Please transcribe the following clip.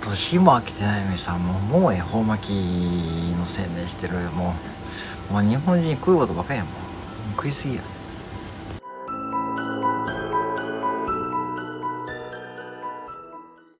年も明けてないのにさもうもう恵方巻きの宣伝してる。もうもう日本人食うことばかりやもん食いすぎや。